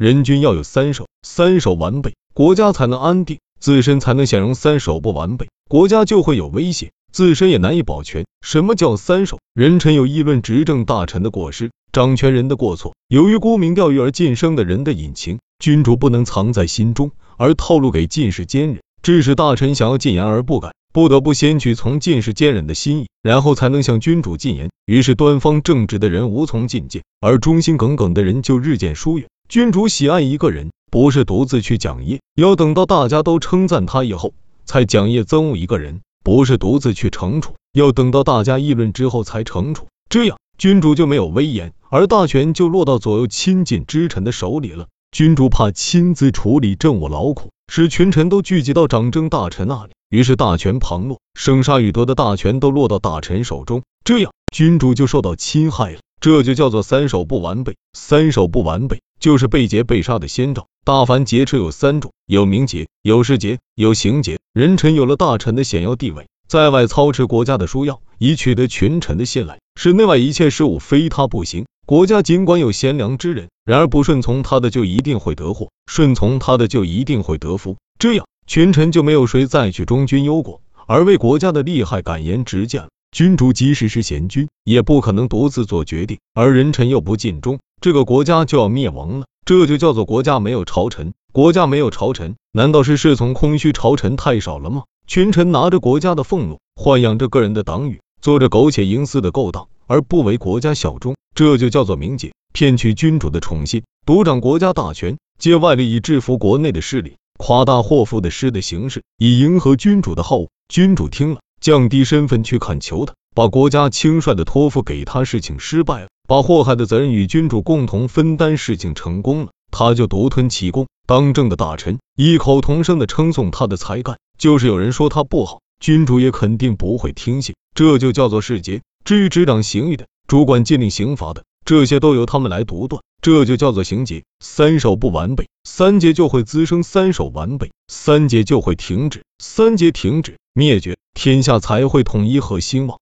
人均要有三守，三守完备，国家才能安定，自身才能享荣。三守不完备，国家就会有危险，自身也难以保全。什么叫三守？人臣有议论执政大臣的过失，掌权人的过错，由于沽名钓誉而晋升的人的隐情，君主不能藏在心中，而透露给进士奸人，致使大臣想要进言而不敢。不得不先去从进士奸人的心意，然后才能向君主进言。于是端方正直的人无从进谏，而忠心耿耿的人就日渐疏远。君主喜爱一个人，不是独自去讲业，要等到大家都称赞他以后才讲业憎恶一个人，不是独自去惩处，要等到大家议论之后才惩处。这样君主就没有威严，而大权就落到左右亲近之臣的手里了。君主怕亲自处理政务劳苦，使群臣都聚集到掌政大臣那里。于是大权旁落，生杀予夺的大权都落到大臣手中，这样君主就受到侵害了。这就叫做三守不完备。三守不完备，就是被劫被杀的先兆。大凡劫持有三种，有名节，有事节，有刑劫。人臣有了大臣的显要地位，在外操持国家的枢要，以取得群臣的信赖，使内外一切事务非他不行。国家尽管有贤良之人，然而不顺从他的就一定会得祸，顺从他的就一定会得福。这样。群臣就没有谁再去忠君忧国，而为国家的利害敢言直谏了。君主即使是贤君，也不可能独自做决定，而人臣又不尽忠，这个国家就要灭亡了。这就叫做国家没有朝臣。国家没有朝臣，难道是侍从空虚朝臣太少了吗？群臣拿着国家的俸禄，豢养着个人的党羽，做着苟且营私的勾当，而不为国家效忠，这就叫做明节，骗取君主的宠信，独掌国家大权，借外力以制服国内的势力。夸大祸福的诗的形式，以迎合君主的好恶。君主听了，降低身份去恳求他，把国家轻率的托付给他，事情失败了；把祸害的责任与君主共同分担，事情成功了，他就独吞其功。当政的大臣异口同声的称颂他的才干，就是有人说他不好，君主也肯定不会听信。这就叫做世杰。至于执掌刑狱的、主管禁令刑罚的，这些都由他们来独断。这就叫做行劫，三手不完备，三劫就会滋生；三手完备，三劫就会停止；三劫停止，灭绝，天下才会统一和兴旺。